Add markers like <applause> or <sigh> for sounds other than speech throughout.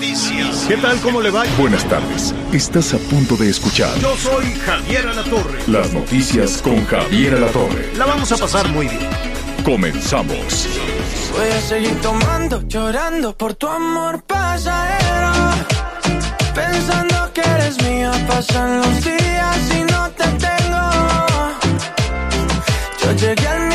Noticias. ¿Qué tal? ¿Cómo le va? Buenas tardes. Estás a punto de escuchar Yo soy Javier Alatorre. las noticias con Javier Alatorre. La vamos a pasar muy bien. Comenzamos. Voy a seguir tomando, llorando por tu amor pasajero. Pensando que eres mía, pasan los días y no te tengo. Yo llegué al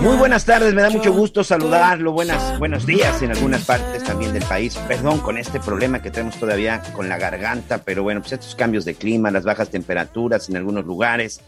Muy buenas tardes, me da mucho gusto saludarlo. Buenas, buenos días en algunas partes también del país. Perdón con este problema que tenemos todavía con la garganta, pero bueno, pues estos cambios de clima, las bajas temperaturas en algunos lugares,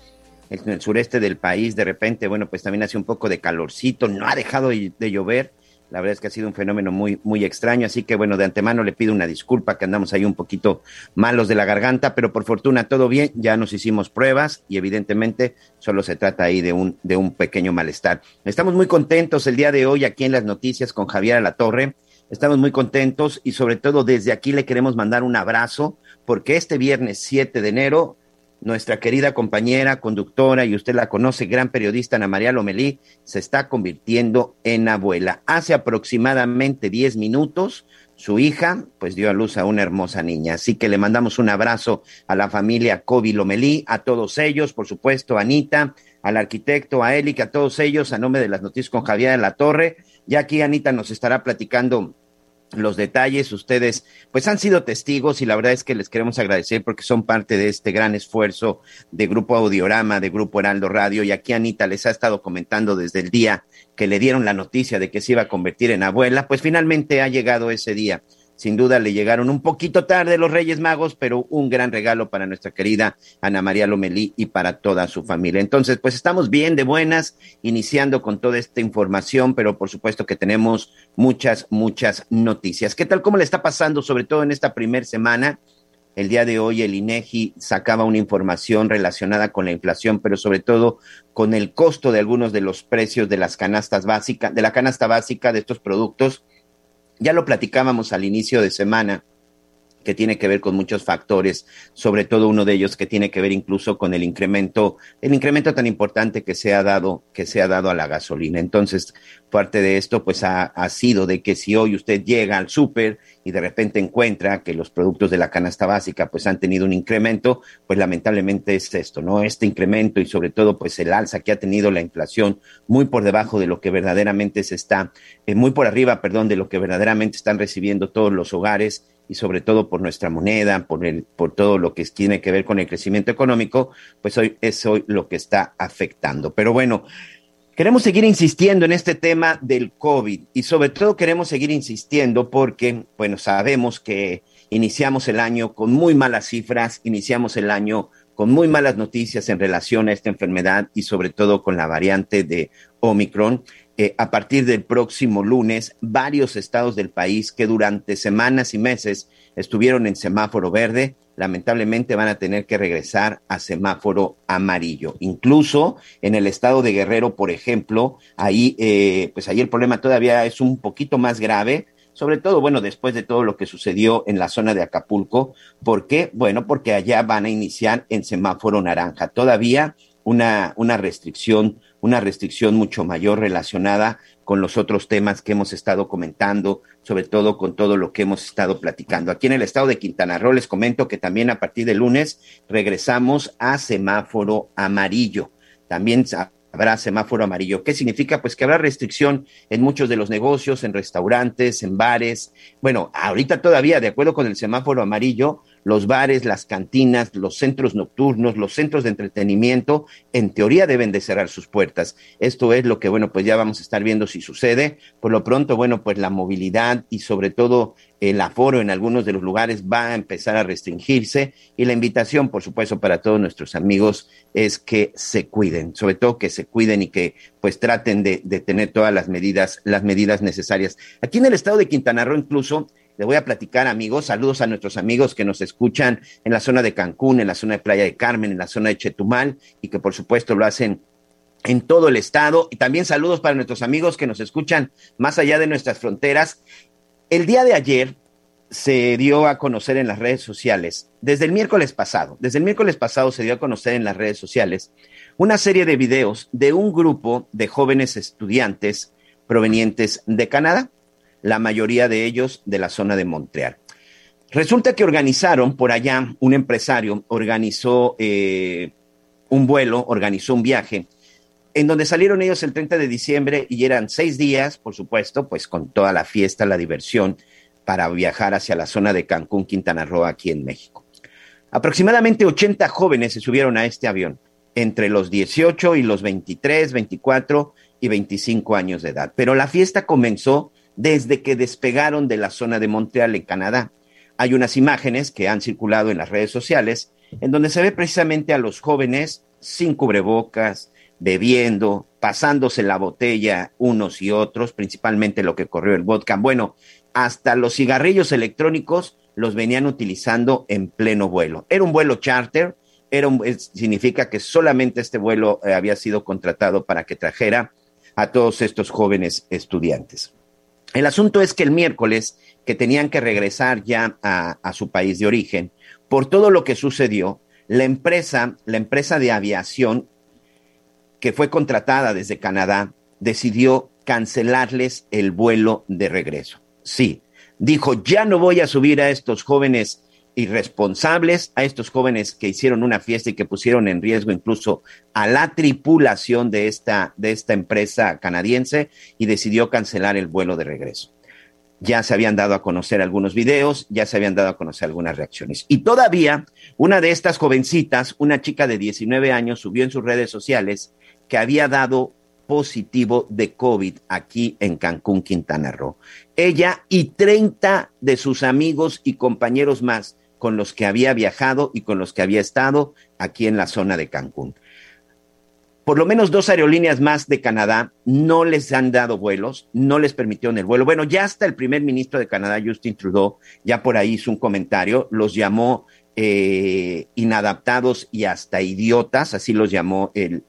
en el sureste del país, de repente, bueno, pues también hace un poco de calorcito, no ha dejado de de llover. La verdad es que ha sido un fenómeno muy, muy extraño, así que bueno, de antemano le pido una disculpa que andamos ahí un poquito malos de la garganta, pero por fortuna todo bien, ya nos hicimos pruebas y evidentemente solo se trata ahí de un, de un pequeño malestar. Estamos muy contentos el día de hoy aquí en las noticias con Javier Alatorre. Estamos muy contentos y sobre todo desde aquí le queremos mandar un abrazo porque este viernes 7 de enero nuestra querida compañera, conductora, y usted la conoce, gran periodista Ana María Lomelí, se está convirtiendo en abuela. Hace aproximadamente 10 minutos, su hija, pues dio a luz a una hermosa niña. Así que le mandamos un abrazo a la familia Kobe Lomelí, a todos ellos, por supuesto, a Anita, al arquitecto, a Eli, a todos ellos, a nombre de las noticias con Javier de la Torre. Ya aquí Anita nos estará platicando los detalles. Ustedes, pues han sido testigos y la verdad es que les queremos agradecer porque son parte de este gran esfuerzo de Grupo Audiorama, de Grupo Heraldo Radio. Y aquí Anita les ha estado comentando desde el día que le dieron la noticia de que se iba a convertir en abuela. Pues finalmente ha llegado ese día. Sin duda le llegaron un poquito tarde los Reyes Magos, pero un gran regalo para nuestra querida Ana María Lomelí y para toda su familia. Entonces, pues estamos bien de buenas, iniciando con toda esta información, pero por supuesto que tenemos muchas, muchas noticias. ¿Qué tal? ¿Cómo le está pasando, sobre todo en esta primera semana? El día de hoy el INEGI sacaba una información relacionada con la inflación, pero sobre todo con el costo de algunos de los precios de las canastas básicas, de la canasta básica de estos productos. Ya lo platicábamos al inicio de semana que tiene que ver con muchos factores, sobre todo uno de ellos que tiene que ver incluso con el incremento, el incremento tan importante que se ha dado, que se ha dado a la gasolina. Entonces, parte de esto, pues ha, sido de que si hoy usted llega al súper y de repente encuentra que los productos de la canasta básica, pues han tenido un incremento, pues lamentablemente es esto, ¿no? Este incremento y sobre todo, pues el alza que ha tenido la inflación muy por debajo de lo que verdaderamente se está, eh, muy por arriba, perdón, de lo que verdaderamente están recibiendo todos los hogares y sobre todo por nuestra moneda, por, el, por todo lo que tiene que ver con el crecimiento económico, pues hoy es hoy lo que está afectando. Pero bueno, queremos seguir insistiendo en este tema del COVID y sobre todo queremos seguir insistiendo porque, bueno, sabemos que iniciamos el año con muy malas cifras, iniciamos el año con muy malas noticias en relación a esta enfermedad y sobre todo con la variante de Omicron. Eh, a partir del próximo lunes, varios estados del país que durante semanas y meses estuvieron en semáforo verde, lamentablemente van a tener que regresar a semáforo amarillo. Incluso en el estado de Guerrero, por ejemplo, ahí, eh, pues ahí el problema todavía es un poquito más grave, sobre todo, bueno, después de todo lo que sucedió en la zona de Acapulco. ¿Por qué? Bueno, porque allá van a iniciar en semáforo naranja. Todavía una, una restricción, una restricción mucho mayor relacionada con los otros temas que hemos estado comentando, sobre todo con todo lo que hemos estado platicando. Aquí en el estado de Quintana Roo les comento que también a partir de lunes regresamos a semáforo amarillo. También habrá semáforo amarillo. ¿Qué significa? Pues que habrá restricción en muchos de los negocios, en restaurantes, en bares. Bueno, ahorita todavía, de acuerdo con el semáforo amarillo, los bares, las cantinas, los centros nocturnos, los centros de entretenimiento, en teoría deben de cerrar sus puertas. Esto es lo que, bueno, pues ya vamos a estar viendo si sucede. Por lo pronto, bueno, pues la movilidad y sobre todo el aforo en algunos de los lugares va a empezar a restringirse y la invitación, por supuesto, para todos nuestros amigos es que se cuiden, sobre todo que se cuiden y que pues traten de, de tener todas las medidas, las medidas necesarias. Aquí en el estado de Quintana Roo incluso le voy a platicar, amigos. Saludos a nuestros amigos que nos escuchan en la zona de Cancún, en la zona de Playa de Carmen, en la zona de Chetumal y que por supuesto lo hacen en todo el estado. Y también saludos para nuestros amigos que nos escuchan más allá de nuestras fronteras. El día de ayer se dio a conocer en las redes sociales, desde el miércoles pasado, desde el miércoles pasado se dio a conocer en las redes sociales una serie de videos de un grupo de jóvenes estudiantes provenientes de Canadá la mayoría de ellos de la zona de Montreal. Resulta que organizaron por allá, un empresario organizó eh, un vuelo, organizó un viaje, en donde salieron ellos el 30 de diciembre y eran seis días, por supuesto, pues con toda la fiesta, la diversión, para viajar hacia la zona de Cancún, Quintana Roo, aquí en México. Aproximadamente 80 jóvenes se subieron a este avión, entre los 18 y los 23, 24 y 25 años de edad. Pero la fiesta comenzó desde que despegaron de la zona de Montreal en Canadá. Hay unas imágenes que han circulado en las redes sociales en donde se ve precisamente a los jóvenes sin cubrebocas, bebiendo, pasándose la botella unos y otros, principalmente lo que corrió el vodka. Bueno, hasta los cigarrillos electrónicos los venían utilizando en pleno vuelo. Era un vuelo charter, era significa que solamente este vuelo eh, había sido contratado para que trajera a todos estos jóvenes estudiantes. El asunto es que el miércoles, que tenían que regresar ya a, su país de origen, por todo lo que sucedió, la empresa, la empresa de aviación que fue contratada desde Canadá, decidió cancelarles el vuelo de regreso. Sí, dijo, ya no voy a subir a estos jóvenes irresponsables, a estos jóvenes que hicieron una fiesta y que pusieron en riesgo incluso a la tripulación de esta, de esta empresa canadiense y decidió cancelar el vuelo de regreso. Ya se habían dado a conocer algunos videos, ya se habían dado a conocer algunas reacciones. Y todavía una de estas jovencitas, una chica de 19 años, subió en sus redes sociales que había dado positivo de COVID aquí en Cancún, Quintana Roo. Ella y 30 de sus amigos y compañeros más con los que había viajado y con los que había estado aquí en la zona de Cancún. Por lo menos dos aerolíneas más de Canadá no les han dado vuelos, no les permitieron el vuelo. Bueno, ya hasta el primer ministro de Canadá, Justin Trudeau, ya por ahí hizo un comentario, los llamó eh, inadaptados y hasta idiotas, así los llamó el,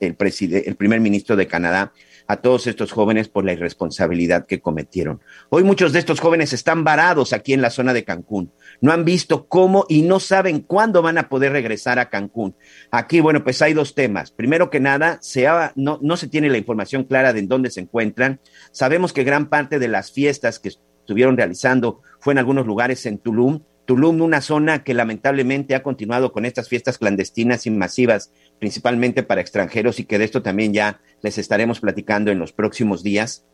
primer ministro de Canadá, a todos estos jóvenes por la irresponsabilidad que cometieron. Hoy muchos de estos jóvenes están varados aquí en la zona de Cancún. No han visto cómo y no saben cuándo van a poder regresar a Cancún. Aquí, bueno, pues hay dos temas. Primero que nada, se no, no se tiene la información clara de en dónde se encuentran. Sabemos que gran parte de las fiestas que estuvieron realizando fue en algunos lugares en Tulum, Tulum, una zona que lamentablemente ha continuado con estas fiestas clandestinas y masivas, principalmente para extranjeros, y que de esto también ya les estaremos platicando en los próximos días.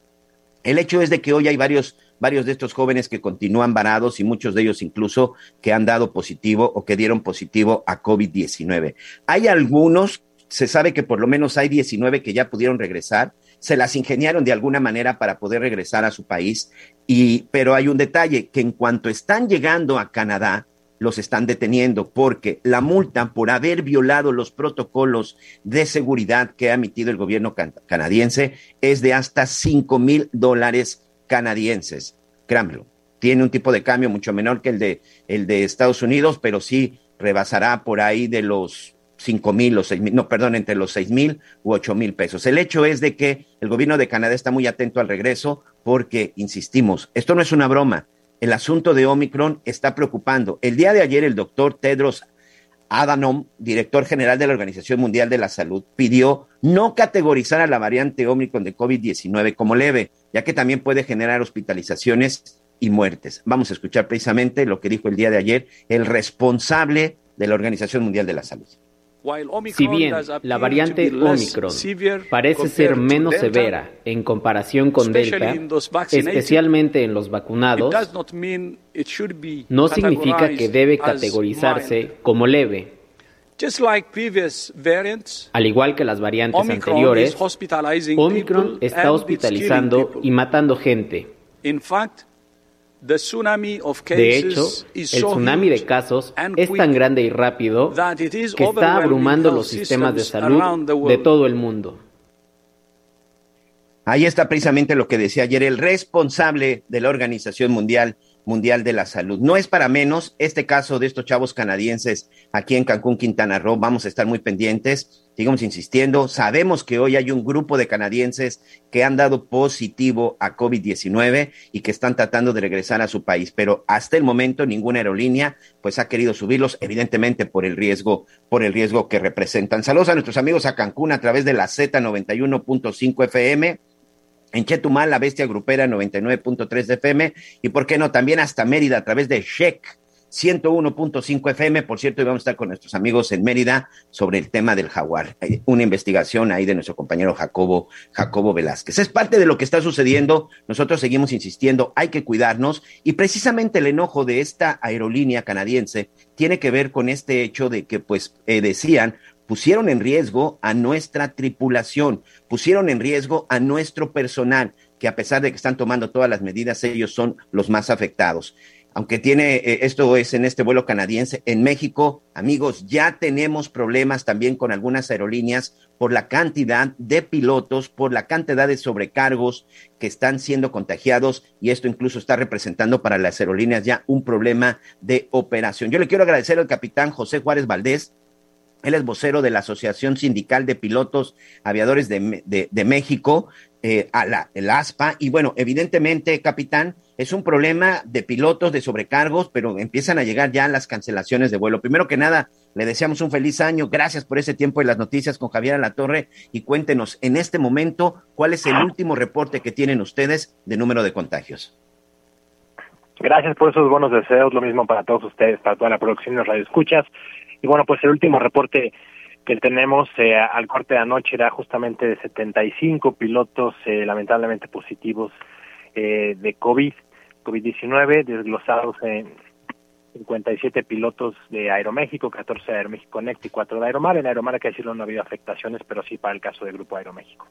El hecho es de que hoy hay varios, varios de estos jóvenes que continúan varados y muchos de ellos incluso que han dado positivo o que dieron positivo a COVID-19. Hay algunos, se sabe que por lo menos hay 19 que ya pudieron regresar, se las ingeniaron de alguna manera para poder regresar a su país. Y, pero hay un detalle, que en cuanto están llegando a Canadá, los están deteniendo porque la multa por haber violado los protocolos de seguridad que ha emitido el gobierno canadiense es de hasta 5 mil dólares canadienses. Créanmelo, tiene un tipo de cambio mucho menor que el de, el de Estados Unidos, pero sí rebasará por ahí de los cinco mil o seis mil, no, perdón, entre los seis mil u ocho mil pesos. El hecho es de que el gobierno de Canadá está muy atento al regreso porque, insistimos, esto no es una broma. El asunto de Omicron está preocupando. El día de ayer el doctor Tedros Adhanom, director general de la Organización Mundial de la Salud, pidió no categorizar a la variante Omicron de COVID-19 como leve, ya que también puede generar hospitalizaciones y muertes. Vamos a escuchar precisamente lo que dijo el día de ayer el responsable de la Organización Mundial de la Salud. Si bien la variante Omicron parece ser menos severa en comparación con Delta, especialmente en los vacunados, no significa que debe categorizarse como leve. Al igual que las variantes anteriores, Omicron está hospitalizando y matando gente. De hecho, el tsunami de casos es tan grande y rápido que está abrumando los sistemas de salud de todo el mundo. Ahí está precisamente lo que decía ayer el responsable de la Organización Mundial Mundial de la Salud. No es para menos este caso de estos chavos canadienses aquí en Cancún, Quintana Roo. Vamos a estar muy pendientes, sigamos insistiendo. Sabemos que hoy hay un grupo de canadienses que han dado positivo a COVID-19 y que están tratando de regresar a su país, pero hasta el momento ninguna aerolínea pues ha querido subirlos, evidentemente por el riesgo, por el riesgo que representan. Saludos a nuestros amigos a Cancún a través de la Z91.5 FM en Chetumal, la bestia grupera 99.3 de FM y por qué no también hasta Mérida a través de Shek 101.5 FM. Por cierto, hoy vamos a estar con nuestros amigos en Mérida sobre el tema del jaguar. Hay una investigación ahí de nuestro compañero Jacobo, Jacobo Velázquez. Es parte de lo que está sucediendo. Nosotros seguimos insistiendo, hay que cuidarnos y precisamente el enojo de esta aerolínea canadiense tiene que ver con este hecho de que, pues, eh, decían, pusieron en riesgo a nuestra tripulación, pusieron en riesgo a nuestro personal, que a pesar de que están tomando todas las medidas, ellos son los más afectados. Aunque tiene, eh, esto es en este vuelo canadiense, en México, amigos, ya tenemos problemas también con algunas aerolíneas por la cantidad de pilotos, por la cantidad de sobrecargos que están siendo contagiados y esto incluso está representando para las aerolíneas ya un problema de operación. Yo le quiero agradecer al capitán José Juárez Valdés, él es vocero de la Asociación Sindical de Pilotos Aviadores de, México, eh, a la, el ASPA. Y bueno, evidentemente, capitán, es un problema de pilotos, de sobrecargos, pero empiezan a llegar ya las cancelaciones de vuelo. Primero que nada, le deseamos un feliz año. Gracias por ese tiempo de las noticias con Javier Alatorre. Y cuéntenos, en este momento, ¿cuál es el último reporte que tienen ustedes de número de contagios? Gracias por esos buenos deseos. Lo mismo para todos ustedes, para toda la producción de Radio Escuchas. Y bueno, pues el último reporte que tenemos eh, al corte de anoche era justamente de 75 pilotos eh, lamentablemente positivos eh, de COVID, COVID-19, desglosados en 57 pilotos de Aeroméxico, 14 de Aeroméxico Next y 4 de Aeromar. En Aeromar hay que decirlo no ha habido afectaciones, pero sí para el caso del Grupo Aeroméxico.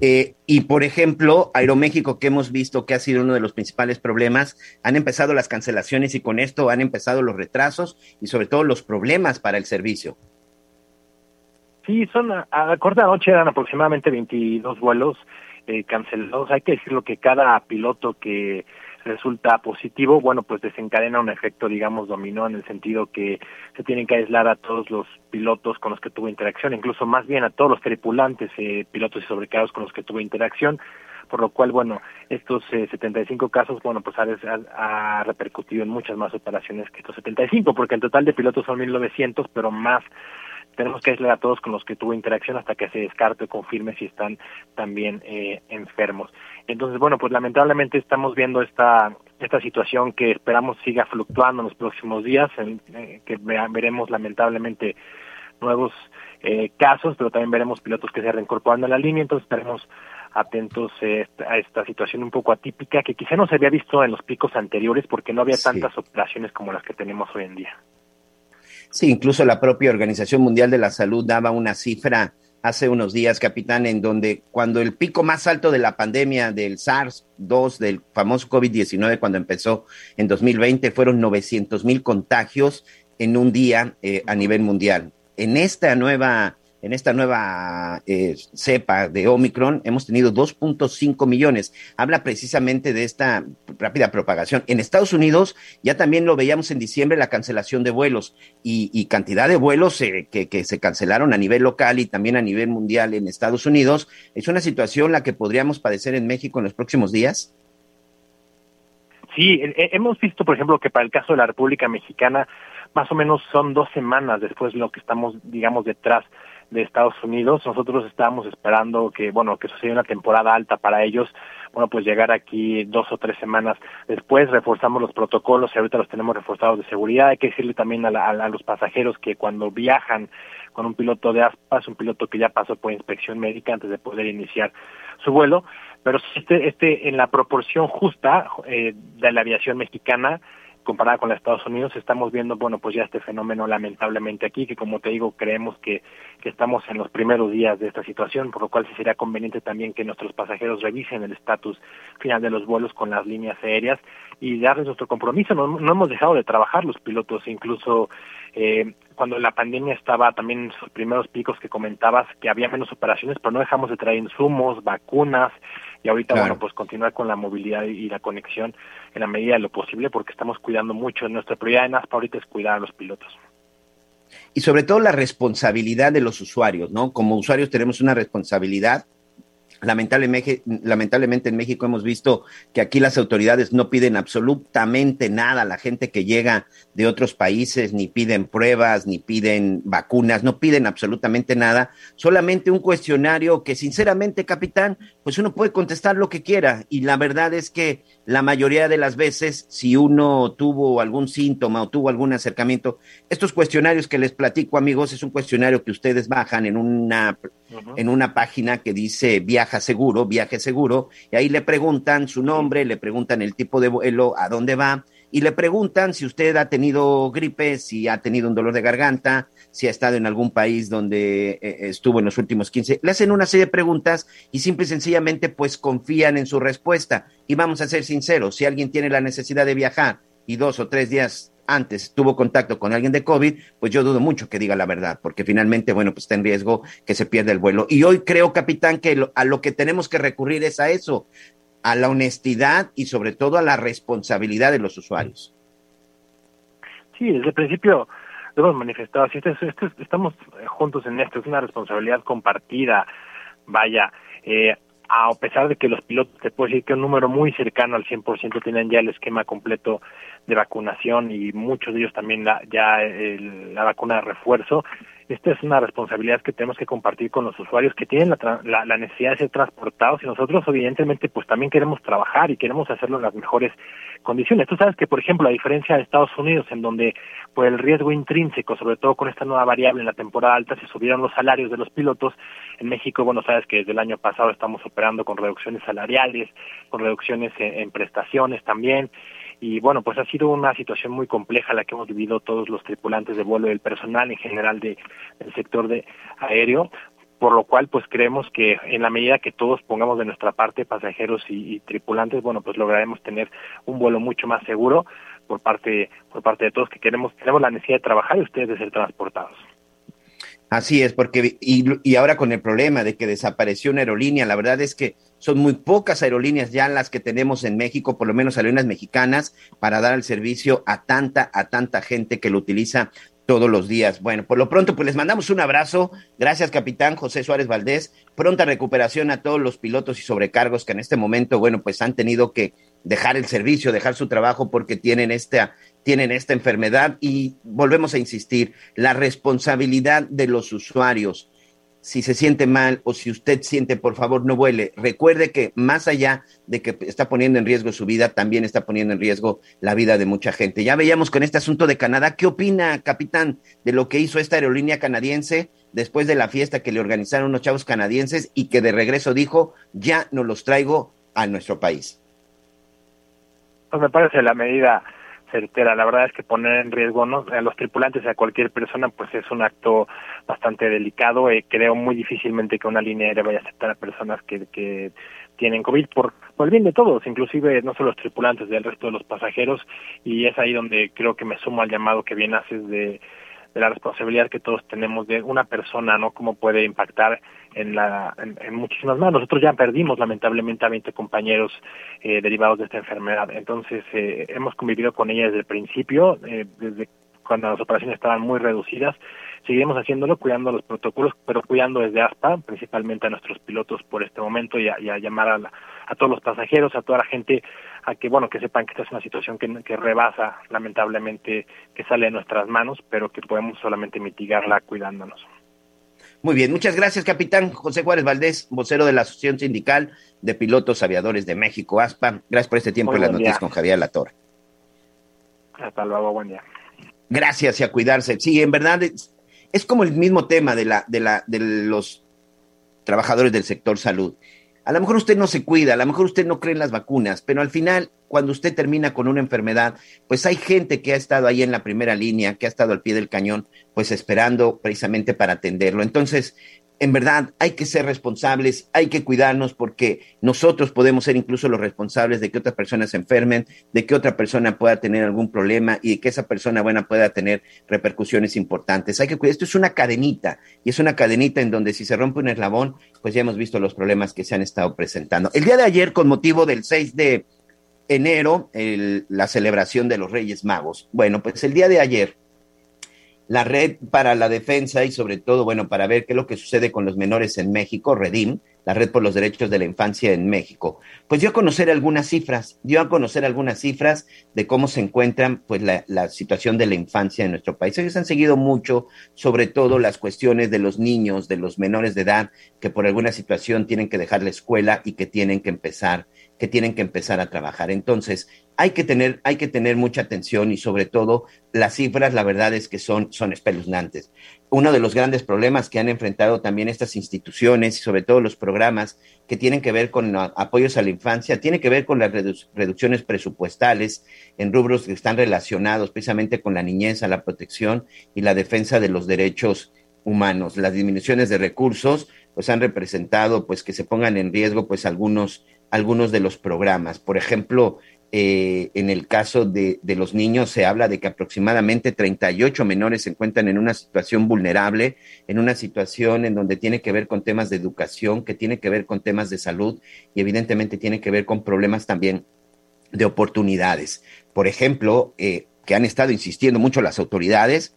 Eh, y por ejemplo, Aeroméxico, que hemos visto que ha sido uno de los principales problemas, han empezado las cancelaciones y con esto han empezado los retrasos y sobre todo los problemas para el servicio. Sí, son a, corta noche eran aproximadamente 22 vuelos eh, cancelados. Hay que decirlo que cada piloto que resulta positivo, bueno, pues desencadena un efecto, digamos, dominó en el sentido que se tienen que aislar a todos los pilotos con los que tuvo interacción, incluso más bien a todos los tripulantes, eh, pilotos y sobrecargos con los que tuvo interacción, por lo cual, bueno, estos eh, 75 casos, bueno, pues ha, ha, repercutido en muchas más operaciones que estos 75, porque el total de pilotos son 1.900, pero más tenemos que aislar a todos con los que tuvo interacción hasta que se descarte o confirme si están también eh, enfermos. Entonces, bueno, pues lamentablemente estamos viendo esta esta situación que esperamos siga fluctuando en los próximos días, en, eh, que veremos lamentablemente nuevos eh, casos, pero también veremos pilotos que se reincorporando a la línea, entonces estaremos atentos eh, a esta situación un poco atípica que quizá no se había visto en los picos anteriores porque no había tantas operaciones como las que tenemos hoy en día. Sí, incluso la propia Organización Mundial de la Salud daba una cifra hace unos días, capitán, en donde cuando el pico más alto de la pandemia del SARS-2, del famoso COVID-19, cuando empezó en 2020, fueron 900 mil contagios en un día eh, a nivel mundial. En esta nueva en esta nueva eh, cepa de Omicron hemos tenido 2.5 millones. Habla precisamente de esta rápida propagación. En Estados Unidos ya también lo veíamos en diciembre, la cancelación de vuelos y, cantidad de vuelos eh, que, que, se cancelaron a nivel local y también a nivel mundial en Estados Unidos. ¿Es una situación la que podríamos padecer en México en los próximos días? Sí, hemos visto, por ejemplo, que para el caso de la República Mexicana más o menos son dos semanas después de lo que estamos, digamos, detrás de Estados Unidos. Nosotros estábamos esperando que, bueno, que sucediera una temporada alta para ellos. Bueno, pues llegar aquí dos o tres semanas después, reforzamos los protocolos y ahorita los tenemos reforzados de seguridad. Hay que decirle también a, a los pasajeros que cuando viajan con un piloto de aspas, un piloto que ya pasó por inspección médica antes de poder iniciar su vuelo, pero este, este en la proporción justa eh, de la aviación mexicana comparada con los Estados Unidos, estamos viendo, bueno, pues ya este fenómeno lamentablemente aquí, que como te digo, creemos que, que estamos en los primeros días de esta situación, por lo cual sí sería conveniente también que nuestros pasajeros revisen el estatus final de los vuelos con las líneas aéreas y darles nuestro compromiso. No, no hemos dejado de trabajar los pilotos, incluso eh, cuando la pandemia estaba también en sus primeros picos que comentabas que había menos operaciones, pero no dejamos de traer insumos, vacunas, y ahorita, bueno, pues continuar con la movilidad y la conexión en la medida de lo posible porque estamos cuidando mucho. Nuestra prioridad en ASPA ahorita es cuidar a los pilotos. Y sobre todo la responsabilidad de los usuarios, ¿no? Como usuarios tenemos una responsabilidad Lamentablemente, lamentablemente en México hemos visto que aquí las autoridades no piden absolutamente nada. A la gente que llega de otros países, ni piden pruebas, ni piden vacunas, no piden absolutamente nada, solamente un cuestionario que sinceramente, capitán, pues uno puede contestar lo que quiera. Y la verdad es que la mayoría de las veces, si uno tuvo algún síntoma o tuvo algún acercamiento, estos cuestionarios que les platico, amigos, es un cuestionario que ustedes bajan en una, en una página que dice viaje viaja seguro, viaje seguro, y ahí le preguntan su nombre, le preguntan el tipo de vuelo, a dónde va, y le preguntan si usted ha tenido gripe, si ha tenido un dolor de garganta, si ha estado en algún país donde eh, estuvo en los últimos 15. Le hacen una serie de preguntas y simple y sencillamente pues confían en su respuesta. Y vamos a ser sinceros, si alguien tiene la necesidad de viajar y dos o tres días antes tuvo contacto con alguien de COVID, pues yo dudo mucho que diga la verdad, porque finalmente, bueno, pues está en riesgo que se pierda el vuelo. Y hoy creo, capitán, que a lo que tenemos que recurrir es a eso, a la honestidad y sobre todo a la responsabilidad de los usuarios. Sí, desde el principio lo hemos manifestado, así, estamos juntos en esto, es una responsabilidad compartida, vaya, eh, a pesar de que los pilotos, te puedo decir que un número muy cercano al 100% tienen ya el esquema completo de vacunación y muchos de ellos también la, ya la vacuna de refuerzo, esta es una responsabilidad que tenemos que compartir con los usuarios que tienen la, la, necesidad de ser transportados y nosotros evidentemente pues también queremos trabajar y queremos hacerlo en las mejores condiciones. Tú sabes que por ejemplo a diferencia de Estados Unidos en donde por el riesgo intrínseco, sobre todo con esta nueva variable en la temporada alta, se subieron los salarios de los pilotos, en México, bueno, sabes que desde el año pasado estamos operando con reducciones salariales, con reducciones en prestaciones también, y bueno, pues ha sido una situación muy compleja la que hemos vivido todos los tripulantes de vuelo y el personal en general de, del sector de aéreo, por lo cual pues creemos que en la medida que todos pongamos de nuestra parte pasajeros y, tripulantes, bueno, pues lograremos tener un vuelo mucho más seguro por parte por parte de todos que queremos tenemos la necesidad de trabajar y ustedes de ser transportados. Así es, porque y, y ahora con el problema de que desapareció una aerolínea, la verdad es que son muy pocas aerolíneas ya las que tenemos en México, por lo menos aerolíneas mexicanas, para dar el servicio a tanta, a tanta gente que lo utiliza todos los días. Bueno, por lo pronto, pues les mandamos un abrazo. Gracias, capitán José Suárez Valdés. Pronta recuperación a todos los pilotos y sobrecargos que en este momento, bueno, pues han tenido que dejar el servicio, dejar su trabajo porque tienen esta, tienen esta enfermedad. Y volvemos a insistir, la responsabilidad de los usuarios si se siente mal o si usted siente, por favor, no vuele. Recuerde que más allá de que está poniendo en riesgo su vida, también está poniendo en riesgo la vida de mucha gente. Ya veíamos con este asunto de Canadá. ¿Qué opina, capitán, de lo que hizo esta aerolínea canadiense después de la fiesta que le organizaron unos chavos canadienses y que de regreso dijo, ya no los traigo a nuestro país? Pues me parece la medida certera. La verdad es que poner en riesgo ¿no? a los tripulantes, a cualquier persona, pues es un acto bastante delicado. Eh, creo muy difícilmente que una línea aérea vaya a aceptar a personas que, que tienen COVID por, por el bien de todos, inclusive no solo los tripulantes, del resto de los pasajeros. Y es ahí donde creo que me sumo al llamado que bien haces de de la responsabilidad que todos tenemos de una persona, ¿no? Cómo puede impactar en, la, en, muchísimas más. Nosotros ya perdimos lamentablemente a 20 compañeros eh, derivados de esta enfermedad. Entonces, eh, hemos convivido con ella desde el principio, eh, desde cuando las operaciones estaban muy reducidas. Seguiremos haciéndolo, cuidando los protocolos, pero cuidando desde ASPA, principalmente a nuestros pilotos por este momento y a, y a llamar a, todos los pasajeros, a toda la gente a que bueno que sepan que esta es una situación que rebasa lamentablemente que sale de nuestras manos pero que podemos solamente mitigarla cuidándonos muy bien, muchas gracias, capitán José Juárez Valdés, vocero de la Asociación Sindical de Pilotos Aviadores de México, ASPA. Gracias por este tiempo en las noticias con Javier Latorre. Hasta luego, buen día. Gracias y a cuidarse. Sí, en verdad es, es como el mismo tema de, la, de, la, de los trabajadores del sector salud. A lo mejor usted no se cuida, a lo mejor usted no cree en las vacunas, pero al final, cuando usted termina con una enfermedad, pues hay gente que ha estado ahí en la primera línea, que ha estado al pie del cañón, pues esperando precisamente para atenderlo. Entonces, en verdad hay que ser responsables, hay que cuidarnos porque nosotros podemos ser incluso los responsables de que otras personas se enfermen, de que otra persona pueda tener algún problema y de que esa persona buena pueda tener repercusiones importantes. Hay que cuidar. Esto es una cadenita y es una cadenita en donde si se rompe un eslabón, pues ya hemos visto los problemas que se han estado presentando. El día de ayer, con motivo del 6 de enero, la celebración de los Reyes Magos. Bueno, pues el día de ayer la red para la defensa y sobre todo, bueno, para ver qué es lo que sucede con los menores en México, Redim, la red por los derechos de la infancia en México, pues dio a conocer algunas cifras, dio a conocer algunas cifras de cómo se encuentran pues la, la situación de la infancia en nuestro país. Ellos han seguido mucho, sobre todo las cuestiones de los niños, de los menores de edad, que por alguna situación tienen que dejar la escuela y que tienen que empezar que tienen que empezar a trabajar. Entonces, hay que tener, hay que tener mucha atención y sobre todo las cifras, la verdad es que son, son espeluznantes. Uno de los grandes problemas que han enfrentado también estas instituciones y sobre todo los programas que tienen que ver con apoyos a la infancia, tiene que ver con las reducciones presupuestales en rubros que están relacionados precisamente con la niñez, la protección y la defensa de los derechos humanos. Las disminuciones de recursos pues han representado pues que se pongan en riesgo pues algunos algunos de los programas. Por ejemplo, eh, en el caso de, de, los niños se habla de que aproximadamente 38 menores se encuentran en una situación vulnerable, en una situación en donde tiene que ver con temas de educación, que tiene que ver con temas de salud y evidentemente tiene que ver con problemas también de oportunidades. Por ejemplo, eh, que han estado insistiendo mucho las autoridades,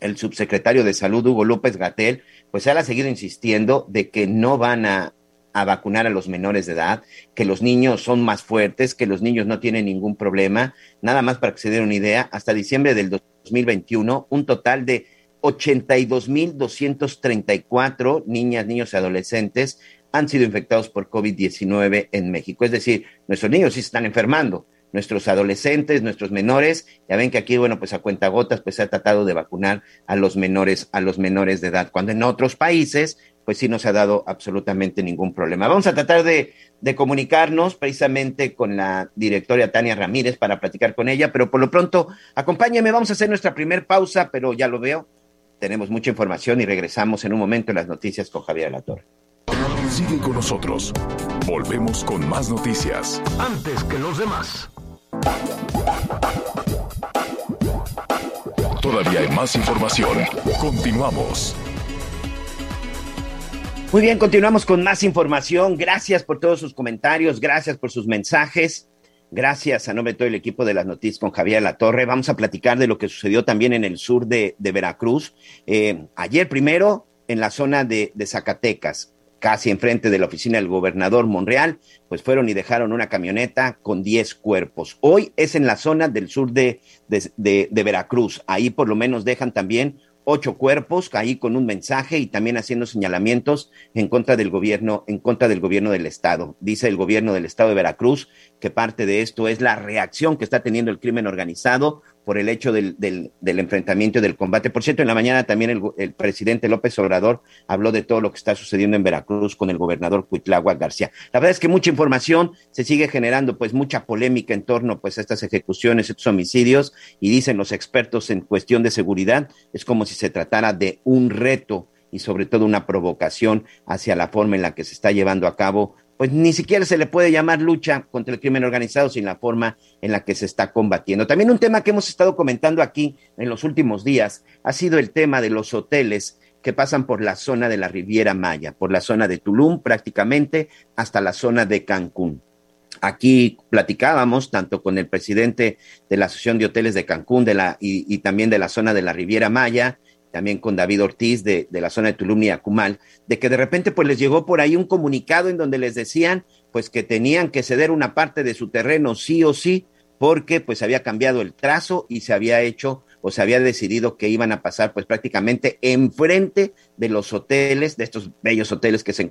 el subsecretario de Salud, Hugo López Gatel, pues él ha seguido insistiendo de que no van a a vacunar a los menores de edad, que los niños son más fuertes, que los niños no tienen ningún problema. Nada más para que se den una idea, hasta diciembre del 2021, un total de 82.234 niñas, niños y adolescentes han sido infectados por COVID-19 en México. Es decir, nuestros niños sí se están enfermando, nuestros adolescentes, nuestros menores, ya ven que aquí, bueno, pues a cuentagotas, pues se ha tratado de vacunar a los menores, a los menores de edad, cuando en otros países, pues sí no se ha dado absolutamente ningún problema. Vamos a tratar de, comunicarnos precisamente con la directora Tania Ramírez para platicar con ella, pero por lo pronto, acompáñeme, vamos a hacer nuestra primer pausa, pero ya lo veo, tenemos mucha información y regresamos en un momento en las noticias con Javier Latorre. Sigue con nosotros. Volvemos con más noticias. Antes que los demás. Todavía hay más información. Continuamos. Muy bien, continuamos con más información. Gracias por todos sus comentarios, gracias por sus mensajes. Gracias a nombre de todo el equipo de las noticias con Javier La Torre. Vamos a platicar de lo que sucedió también en el sur de, Veracruz. Eh, ayer primero en la zona de, Zacatecas, casi enfrente de la oficina del gobernador Monreal, pues fueron y dejaron una camioneta con 10 cuerpos. Hoy es en la zona del sur de, de, Veracruz. Ahí por lo menos dejan también ocho cuerpos, ahí con un mensaje y también haciendo señalamientos en contra del gobierno, en contra del gobierno del estado. Dice el gobierno del estado de Veracruz que parte de esto es la reacción que está teniendo el crimen organizado por el hecho del, del, enfrentamiento y del combate. Por cierto, en la mañana también el, presidente López Obrador habló de todo lo que está sucediendo en Veracruz con el gobernador Cuitlagua García. La verdad es que mucha información se sigue generando, pues mucha polémica en torno pues a estas ejecuciones, estos homicidios, y dicen los expertos en cuestión de seguridad, es como si se tratara de un reto y sobre todo una provocación hacia la forma en la que se está llevando a cabo pues ni siquiera se le puede llamar lucha contra el crimen organizado sin la forma en la que se está combatiendo. También un tema que hemos estado comentando aquí en los últimos días ha sido el tema de los hoteles que pasan por la zona de la Riviera Maya, por la zona de Tulum prácticamente hasta la zona de Cancún. Aquí platicábamos tanto con el presidente de la Asociación de Hoteles de Cancún de la, y, y también de la zona de la Riviera Maya, también con David Ortiz de, de la zona de Tulum y Acumal, de que de repente pues les llegó por ahí un comunicado en donde les decían pues que tenían que ceder una parte de su terreno sí o sí, porque pues había cambiado el trazo y se había hecho o se había decidido que iban a pasar pues prácticamente enfrente de los hoteles, de estos bellos hoteles que se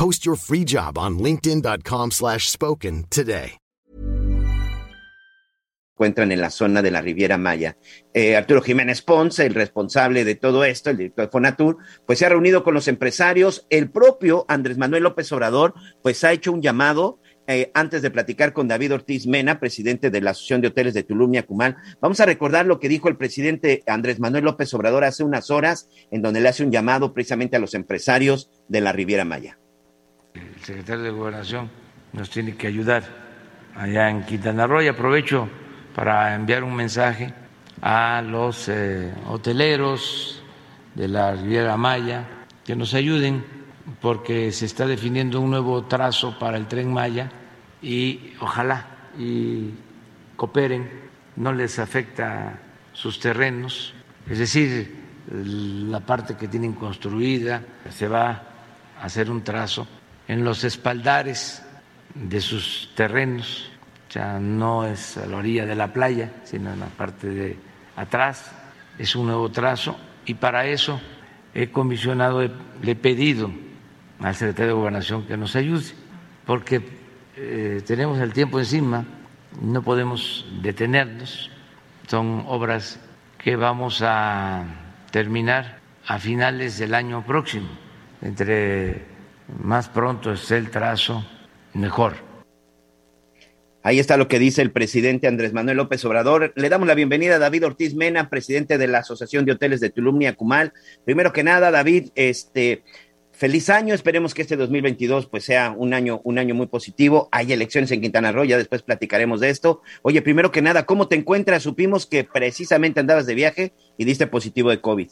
Post your free job on linkedin.com/spoken today. Encuentran en la zona de la Riviera Maya. Eh, Arturo Jiménez Ponce, el responsable de todo esto, el director de Fonatur, pues se ha reunido con los empresarios. El propio Andrés Manuel López Obrador, pues ha hecho un llamado eh, antes de platicar con David Ortiz Mena, presidente de la Asociación de Hoteles de Tulum y Acumal, vamos a recordar lo que dijo el presidente Andrés Manuel López Obrador hace unas horas, en donde le hace un llamado precisamente a los empresarios de la Riviera Maya. El secretario de Gobernación nos tiene que ayudar allá en Quintana Roo. Y aprovecho para enviar un mensaje a los eh, hoteleros de la Riviera Maya que nos ayuden porque se está definiendo un nuevo trazo para el tren Maya y ojalá y cooperen, no les afecta sus terrenos, es decir, la parte que tienen construida, se va a hacer un trazo en los espaldares de sus terrenos, ya no es a la orilla de la playa, sino en la parte de atrás, es un nuevo trazo y para eso he comisionado, le he pedido al secretario de Gobernación que nos ayude, porque eh, tenemos el tiempo encima, no podemos detenernos, son obras que vamos a terminar a finales del año próximo. Entre más pronto esté el trazo, mejor. Ahí está lo que dice el presidente Andrés Manuel López Obrador. Le damos la bienvenida a David Ortiz Mena, presidente de la Asociación de Hoteles de Tulum y Acumal. Primero que nada, David, este, feliz año, esperemos que este 2022 pues sea un año, un año muy positivo. Hay elecciones en Quintana Roo, ya después platicaremos de esto. Oye, primero que nada, ¿cómo te encuentras? Supimos que precisamente andabas de viaje y diste positivo de COVID.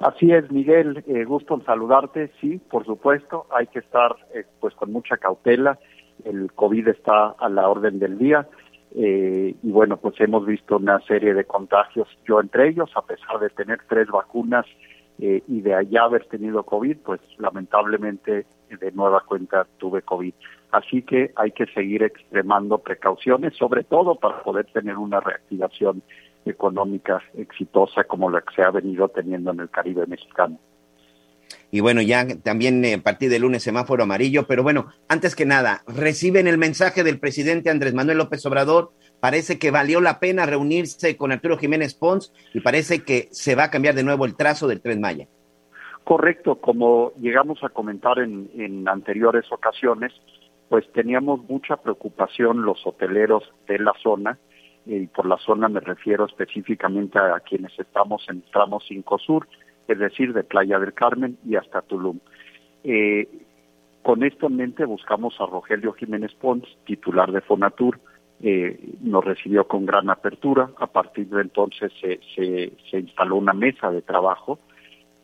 Así es, Miguel, eh, gusto en saludarte. Sí, por supuesto, hay que estar eh, pues con mucha cautela. El COVID está a la orden del día. Eh, y bueno, pues hemos visto una serie de contagios, yo entre ellos, a pesar de tener tres vacunas eh, y de allá haber tenido COVID, pues lamentablemente de nueva cuenta tuve COVID. Así que hay que seguir extremando precauciones, sobre todo para poder tener una reactivación económica exitosa como la que se ha venido teniendo en el Caribe mexicano. Y bueno, ya también eh, a partir del lunes semáforo amarillo, pero bueno, antes que nada, reciben el mensaje del presidente Andrés Manuel López Obrador parece que valió la pena reunirse con Arturo Jiménez Pons y parece que se va a cambiar de nuevo el trazo del Tren Maya. Correcto, como llegamos a comentar en, anteriores ocasiones, pues teníamos mucha preocupación los hoteleros de la zona, y por la zona me refiero específicamente a quienes estamos en tramo 5 Sur, es decir, de Playa del Carmen y hasta Tulum. Eh, con esto en mente buscamos a Rogelio Jiménez Pons, titular de Fonatur, eh, nos recibió con gran apertura. A partir de entonces se, se, instaló una mesa de trabajo.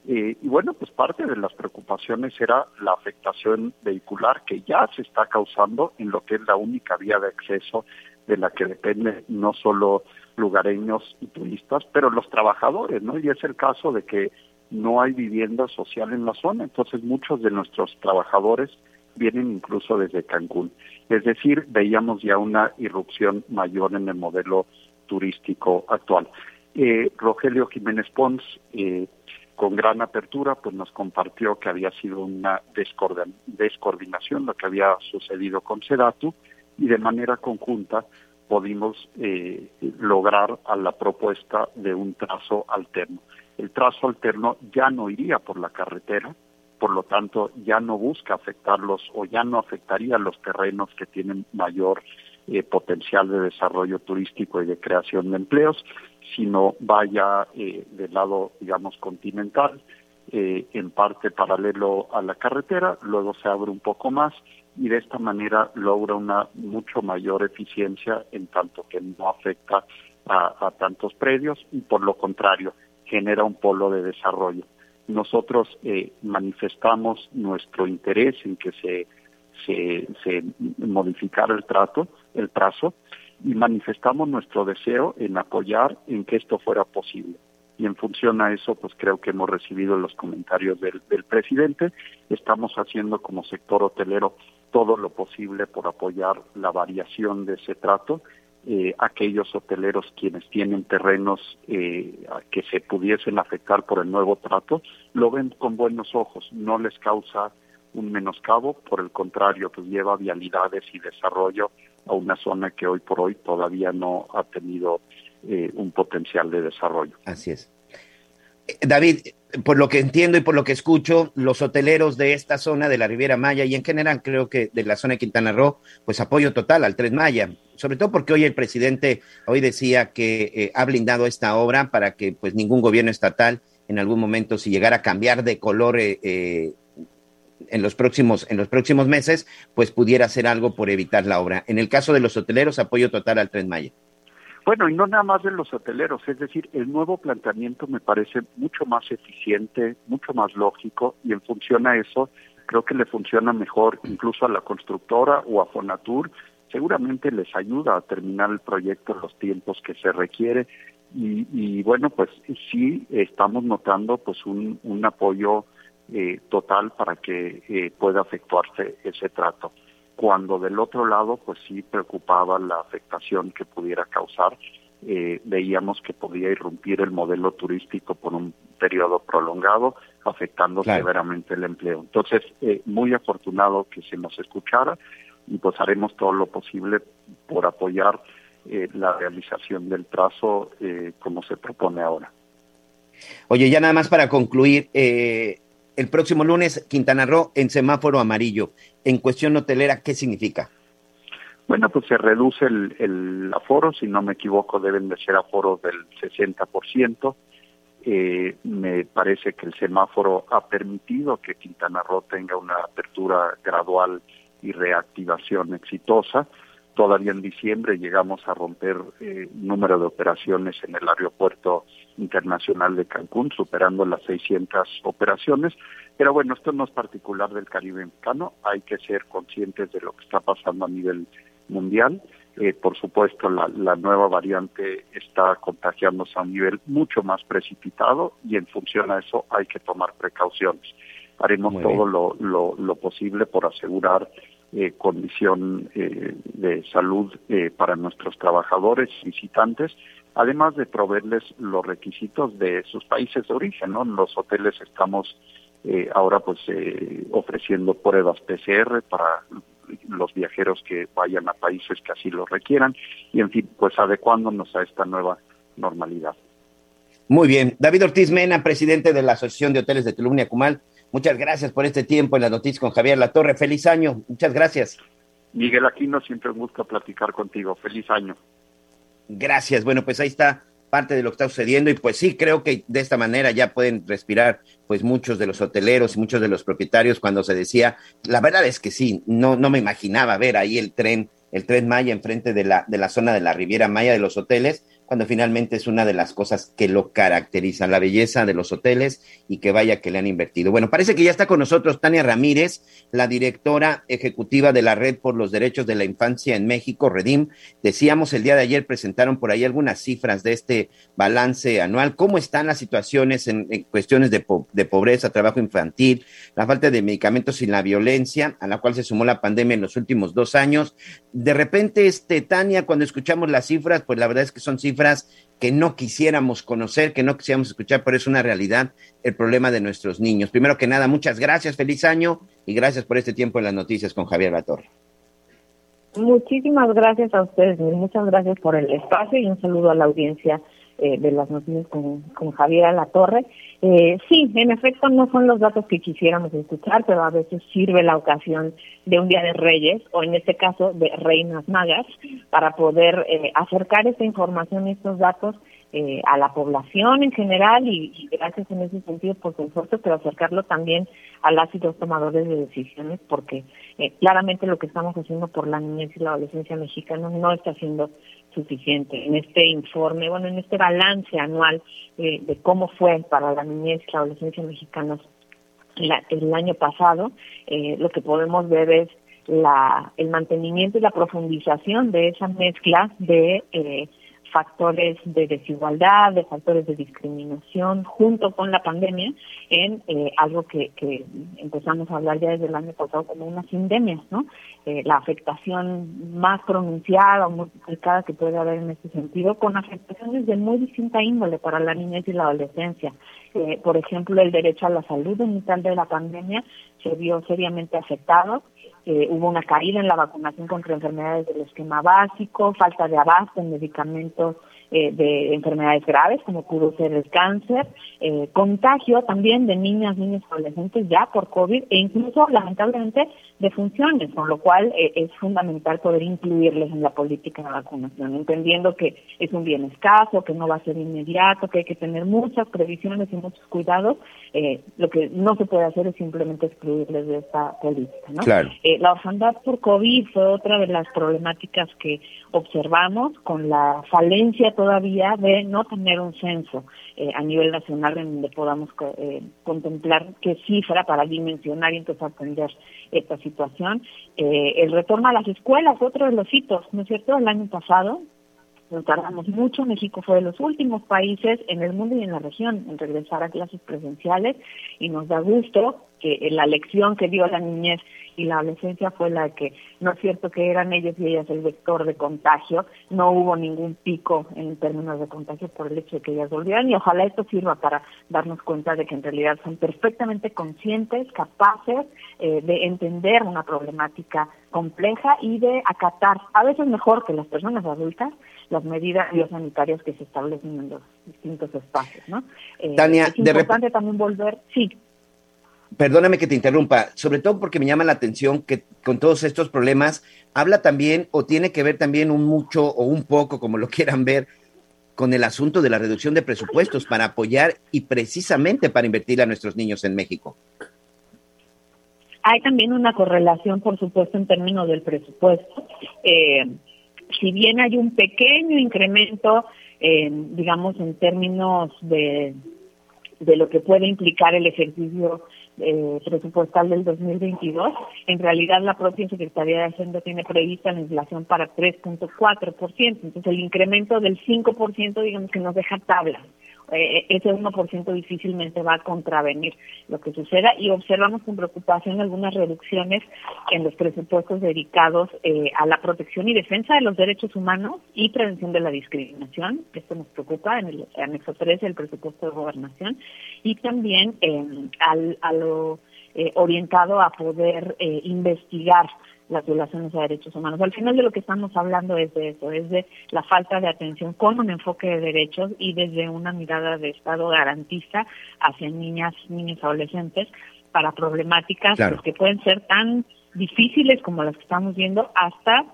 Eh, y bueno, pues parte de las preocupaciones era la afectación vehicular que ya se está causando en lo que es la única vía de acceso de la que dependen no solo lugareños y turistas, pero los trabajadores, ¿no? Y es el caso de que no hay vivienda social en la zona, entonces muchos de nuestros trabajadores vienen incluso desde Cancún. Es decir, veíamos ya una irrupción mayor en el modelo turístico actual. Eh, Rogelio Jiménez Pons, eh, con gran apertura, pues nos compartió que había sido una descoordinación lo que había sucedido con Sedatu y de manera conjunta pudimos eh, lograr a la propuesta de un trazo alterno. El trazo alterno ya no iría por la carretera, por lo tanto ya no busca afectarlos o ya no afectaría los terrenos que tienen mayor eh, potencial de desarrollo turístico y de creación de empleos, sino vaya eh, del lado, digamos, continental, eh, en parte paralelo a la carretera, luego se abre un poco más y de esta manera logra una mucho mayor eficiencia en tanto que no afecta a, tantos predios y por lo contrario genera un polo de desarrollo. Nosotros eh, manifestamos nuestro interés en que se, se, se modificara el trato, el trazo, y manifestamos nuestro deseo en apoyar en que esto fuera posible y en función a eso, pues creo que hemos recibido los comentarios del, presidente. Estamos haciendo como sector hotelero todo lo posible por apoyar la variación de ese trato. Eh, aquellos hoteleros quienes tienen terrenos eh, que se pudiesen afectar por el nuevo trato, lo ven con buenos ojos, no les causa un menoscabo, por el contrario, pues lleva vialidades y desarrollo a una zona que hoy por hoy todavía no ha tenido eh, un potencial de desarrollo. Así es. Eh, David, por lo que entiendo y por lo que escucho, los hoteleros de esta zona de la Riviera Maya y en general creo que de la zona de Quintana Roo, pues apoyo total al Tren Maya, sobre todo porque hoy el presidente hoy decía que eh, ha blindado esta obra para que pues ningún gobierno estatal en algún momento si llegara a cambiar de color en los próximos en los próximos meses, pues pudiera hacer algo por evitar la obra. En el caso de los hoteleros, apoyo total al Tren Maya. Bueno, y no nada más de los hoteleros, es decir, el nuevo planteamiento me parece mucho más eficiente, mucho más lógico y en función a eso creo que le funciona mejor incluso a la constructora o a Fonatur, seguramente les ayuda a terminar el proyecto en los tiempos que se requiere. Y, bueno, pues sí estamos notando pues un, apoyo eh, total para que eh, pueda efectuarse ese trato cuando del otro lado pues sí preocupaba la afectación que pudiera causar. Eh, veíamos que podía irrumpir el modelo turístico por un periodo prolongado, afectando severamente el empleo. Entonces, eh, muy afortunado que se nos escuchara y pues haremos todo lo posible por apoyar eh, la realización del trazo como se propone ahora. Oye, ya nada más para concluir, eh, el próximo lunes Quintana Roo en semáforo amarillo. En cuestión hotelera, ¿qué significa? Bueno, pues se reduce el, aforo, si no me equivoco deben de ser aforos del 60%. Eh, me parece que el semáforo ha permitido que Quintana Roo tenga una apertura gradual y reactivación exitosa. Todavía en diciembre llegamos a romper eh, número de operaciones en el aeropuerto internacional de Cancún, superando las 600 operaciones. Pero bueno, esto no es particular del Caribe mexicano, hay que ser conscientes de lo que está pasando a nivel mundial. Eh, por supuesto, la, la, nueva variante está contagiándose a un nivel mucho más precipitado y en función a eso hay que tomar precauciones. Haremos todo lo, lo, lo posible por asegurar eh, condición eh, de salud eh, para nuestros trabajadores visitantes, además de proveerles los requisitos de sus países de origen. En los hoteles estamos eh, ahora pues ofreciendo pruebas PCR para los viajeros que vayan a países que así lo requieran y en fin, pues adecuándonos a esta nueva normalidad. Muy bien. David Ortiz Mena, presidente de la Asociación de Hoteles de Tulum y Muchas gracias por este tiempo en la noticia con Javier Latorre. Feliz año. Muchas gracias. Miguel Aquino, siempre gusto platicar contigo. Feliz año. Gracias. Bueno, pues ahí está parte de lo que está sucediendo y pues sí, creo que de esta manera ya pueden respirar pues muchos de los hoteleros y muchos de los propietarios cuando se decía, la verdad es que sí, no, no me imaginaba ver ahí el tren, el tren Maya enfrente de la, de la zona de la Riviera Maya de los hoteles, cuando finalmente es una de las cosas que lo caracteriza, la belleza de los hoteles y que vaya que le han invertido. Bueno, parece que ya está con nosotros Tania Ramírez, la directora ejecutiva de la Red por los Derechos de la Infancia en México, Redim. Decíamos el día de ayer, presentaron por ahí algunas cifras de este balance anual. ¿Cómo están las situaciones en, cuestiones de, de pobreza, trabajo infantil, la falta de medicamentos y la violencia, a la cual se sumó la pandemia en los últimos dos años? De repente, este, Tania, cuando escuchamos las cifras, pues la verdad es que son cifras que no quisiéramos conocer, que no quisiéramos escuchar, pero es una realidad el problema de nuestros niños. Primero que nada, muchas gracias, feliz año y gracias por este tiempo en las noticias con Javier Batorre. Muchísimas gracias a ustedes, muchas gracias por el espacio y un saludo a la audiencia eh, de las noticias con, con Javier La Torre. Eh, sí, en efecto no son los datos que quisiéramos escuchar, pero a veces sirve la ocasión de un Día de Reyes, o en este caso de Reinas Magas, para poder eh, acercar esta información y estos datos eh, a la población en general y, gracias en ese sentido por su esfuerzo, pero acercarlo también a las y los tomadores de decisiones, porque eh, claramente lo que estamos haciendo por la niñez y la adolescencia mexicana no está siendo suficiente. En este informe, bueno, en este balance anual eh, de cómo fue para la niñez y la adolescencia mexicana el año pasado, lo que podemos ver es la, el mantenimiento y la profundización de esa mezcla de eh, factores de desigualdad, de factores de discriminación, junto con la pandemia, en eh, algo que, que, empezamos a hablar ya desde el año pasado como una sindemia, ¿no? Eh, la afectación más pronunciada o multiplicada que puede haber en este sentido, con afectaciones de muy distinta índole para la niñez y la adolescencia. Eh, por ejemplo, el derecho a la salud en mitad de la pandemia se vio seriamente afectado eh, hubo una caída en la vacunación contra enfermedades del esquema básico, falta de abasto en medicamentos eh, de enfermedades graves, como pudo ser el cáncer, eh, contagio también de niñas, niños, adolescentes ya por COVID e incluso, lamentablemente, de funciones, con lo cual eh, es fundamental poder incluirles en la política de vacunación, entendiendo que es un bien escaso, que no va a ser inmediato, que hay que tener muchas previsiones y muchos cuidados. lo que no se puede hacer es simplemente excluirles de esta política. ¿no? la orfandad por COVID fue otra de las problemáticas que observamos con la falencia todavía de no tener un censo eh, a nivel nacional en donde podamos eh, contemplar qué cifra para dimensionar y entonces atender esta situación. Eh, el retorno a las escuelas, otro de los hitos, ¿no es cierto? El año pasado nos tardamos mucho, México fue de los últimos países en el mundo y en la región en regresar a clases presenciales y nos da gusto que la lección que dio la niñez y la adolescencia fue la que no es cierto que eran ellos y ellas el vector de contagio, no hubo ningún pico en términos de contagio por el hecho de que ellas volvieran y ojalá esto sirva para darnos cuenta de que en realidad son perfectamente conscientes, capaces eh, de entender una problemática compleja y de acatar, a veces mejor que las personas adultas, las medidas biosanitarias que se establecen en los distintos espacios, ¿no? Eh, Tania, es importante también volver, sí perdóname que te interrumpa, sobre todo porque me llama la atención que con todos estos problemas habla también o tiene que ver también un mucho o un poco, como lo <laughs> quieran ver, con el asunto de la reducción de presupuestos para apoyar y precisamente para invertir a nuestros niños en México. Hay también una correlación, por supuesto, en términos del presupuesto. Eh, si bien hay un pequeño incremento, digamos, en términos de, de lo que puede implicar el ejercicio eh, presupuestal del 2022. En realidad, la propia Secretaría de Hacienda tiene prevista la inflación para 3.4%. Entonces, el incremento del 5%, digamos que nos deja tabla eh, ese 1% difícilmente va a contravenir lo que suceda y observamos con preocupación algunas reducciones en los presupuestos dedicados eh, a la protección y defensa de los derechos humanos y prevención de la discriminación. Esto nos preocupa en el anexo 13 del presupuesto de gobernación y también eh, al, a lo eh, orientado a poder eh, investigar las violaciones a derechos humanos. Al final de lo que estamos hablando es de eso, es de la falta de atención con un enfoque de derechos y desde una mirada de Estado garantista hacia niñas, niños, adolescentes para problemáticas pues, que pueden ser tan difíciles como las que estamos viendo hasta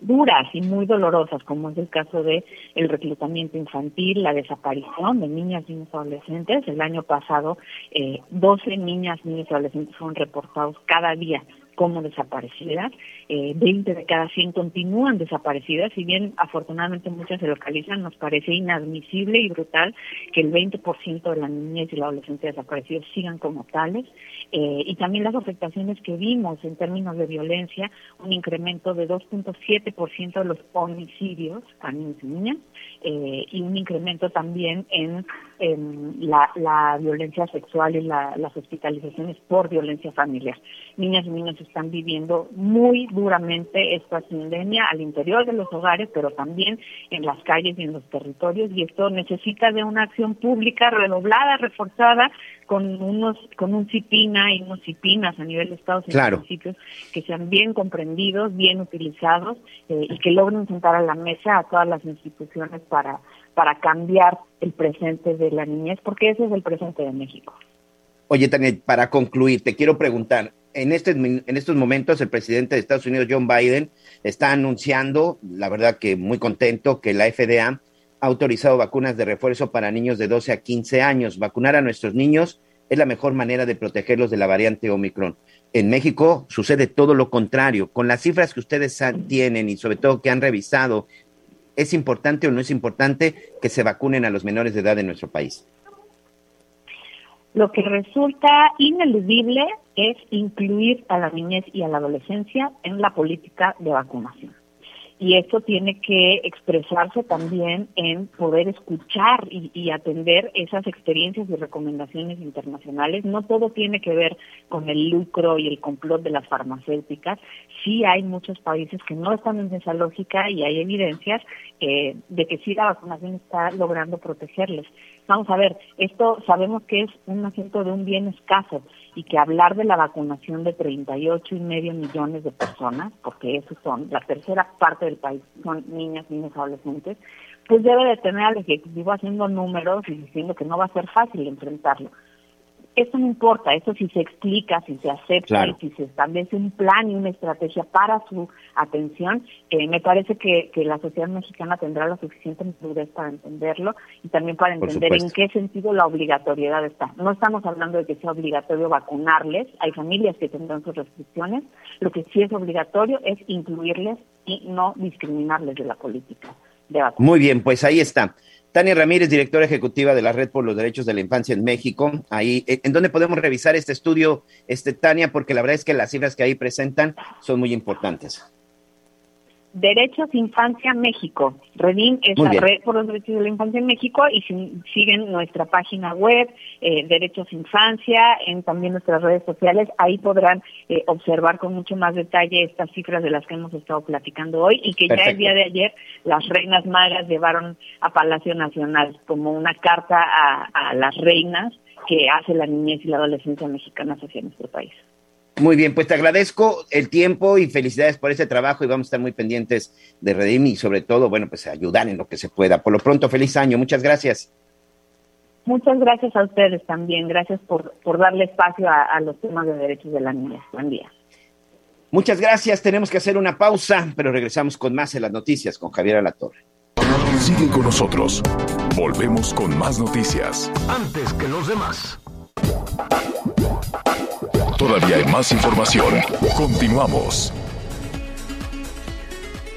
duras y muy dolorosas, como es el caso de el reclutamiento infantil, la desaparición de niñas, y niños adolescentes. El año pasado, eh, 12 niñas, niños y adolescentes fueron reportados cada día como desaparecidas, eh, 20 de cada 100 continúan desaparecidas, si bien afortunadamente muchas se localizan, nos parece inadmisible y brutal que el 20% de la niñez y la adolescencia desaparecidos sigan como tales, eh, y también las afectaciones que vimos en términos de violencia, un incremento de 2.7% de los homicidios a niños y niñas, eh, y un incremento también en, la, violencia sexual y las hospitalizaciones por violencia familiar. Niñas y niños están viviendo muy duramente esta pandemia al interior de los hogares, pero también en las calles y en los territorios, y esto necesita de una acción pública redoblada, reforzada, con unos con un CIPINA y unos CIPINAS a nivel de estados y municipios que sean bien comprendidos, bien utilizados eh, y que logren sentar a la mesa a todas las instituciones para para cambiar el presente de la niñez, porque ese es el presente de México. Oye, Tania, para concluir, te quiero preguntar, en, este, en estos momentos el presidente de Estados Unidos, John Biden, está anunciando, la verdad que muy contento, que la FDA ha autorizado vacunas de refuerzo para niños de 12 a 15 años. Vacunar a nuestros niños es la mejor manera de protegerlos de la variante Omicron. En México sucede todo lo contrario. Con las cifras que ustedes tienen y sobre todo que han revisado, ¿es importante o no es importante que se vacunen a los menores de edad en nuestro país? Lo que resulta ineludible es incluir a la niñez y a la adolescencia en la política de vacunación y esto tiene que expresarse también en poder escuchar y, atender esas experiencias y recomendaciones internacionales. No todo tiene que ver con el lucro y el complot de las farmacéuticas. Sí hay muchos países que no están en esa lógica y hay evidencias eh, de que sí la vacunación está logrando protegerles. Vamos a ver, esto sabemos que es un asunto de un bien escaso y que hablar de la vacunación de 38 y medio millones de personas, porque esos son, la tercera parte del país son niñas, niños, adolescentes, pues debe de tener al Ejecutivo haciendo números y diciendo que no va a ser fácil enfrentarlo eso no importa, eso si se explica, si se acepta y si se establece un plan y una estrategia para su atención, eh, me parece que, la sociedad mexicana tendrá la suficiente madurez para entenderlo y también para entender en qué sentido la obligatoriedad está. No estamos hablando de que sea obligatorio vacunarles, hay familias que tendrán sus restricciones, lo que sí es obligatorio es incluirles y no discriminarles de la política. Muy bien, pues ahí está. Tania Ramírez, directora ejecutiva de la Red por los Derechos de la Infancia en México. Ahí, eh, ¿en dónde podemos revisar este estudio, este Tania? Porque la verdad es que las cifras que ahí presentan son muy importantes. Derechos Infancia México. Redim es la red por los derechos de la infancia en México y si, siguen nuestra página web, eh, Derechos Infancia, en también nuestras redes sociales, ahí podrán eh, observar con mucho más detalle estas cifras de las que hemos estado platicando hoy y que ya el día de ayer las reinas magas llevaron a Palacio Nacional como una carta a, a las reinas que hace la niñez y la adolescencia mexicana hacia nuestro país. Muy bien, pues te agradezco el tiempo y felicidades por ese trabajo y vamos a estar muy pendientes de Redim y sobre todo, bueno, pues ayudar en lo que se pueda. Por lo pronto, feliz año. Muchas gracias. Muchas gracias a ustedes también. Gracias por, por darle espacio a, los temas de derechos de la niña. Buen día. Muchas gracias. Tenemos que hacer una pausa, pero regresamos con más en las noticias con Javier Alatorre. Sigue con nosotros. Volvemos con más noticias. Antes que los demás. Todavía hay más información. Continuamos.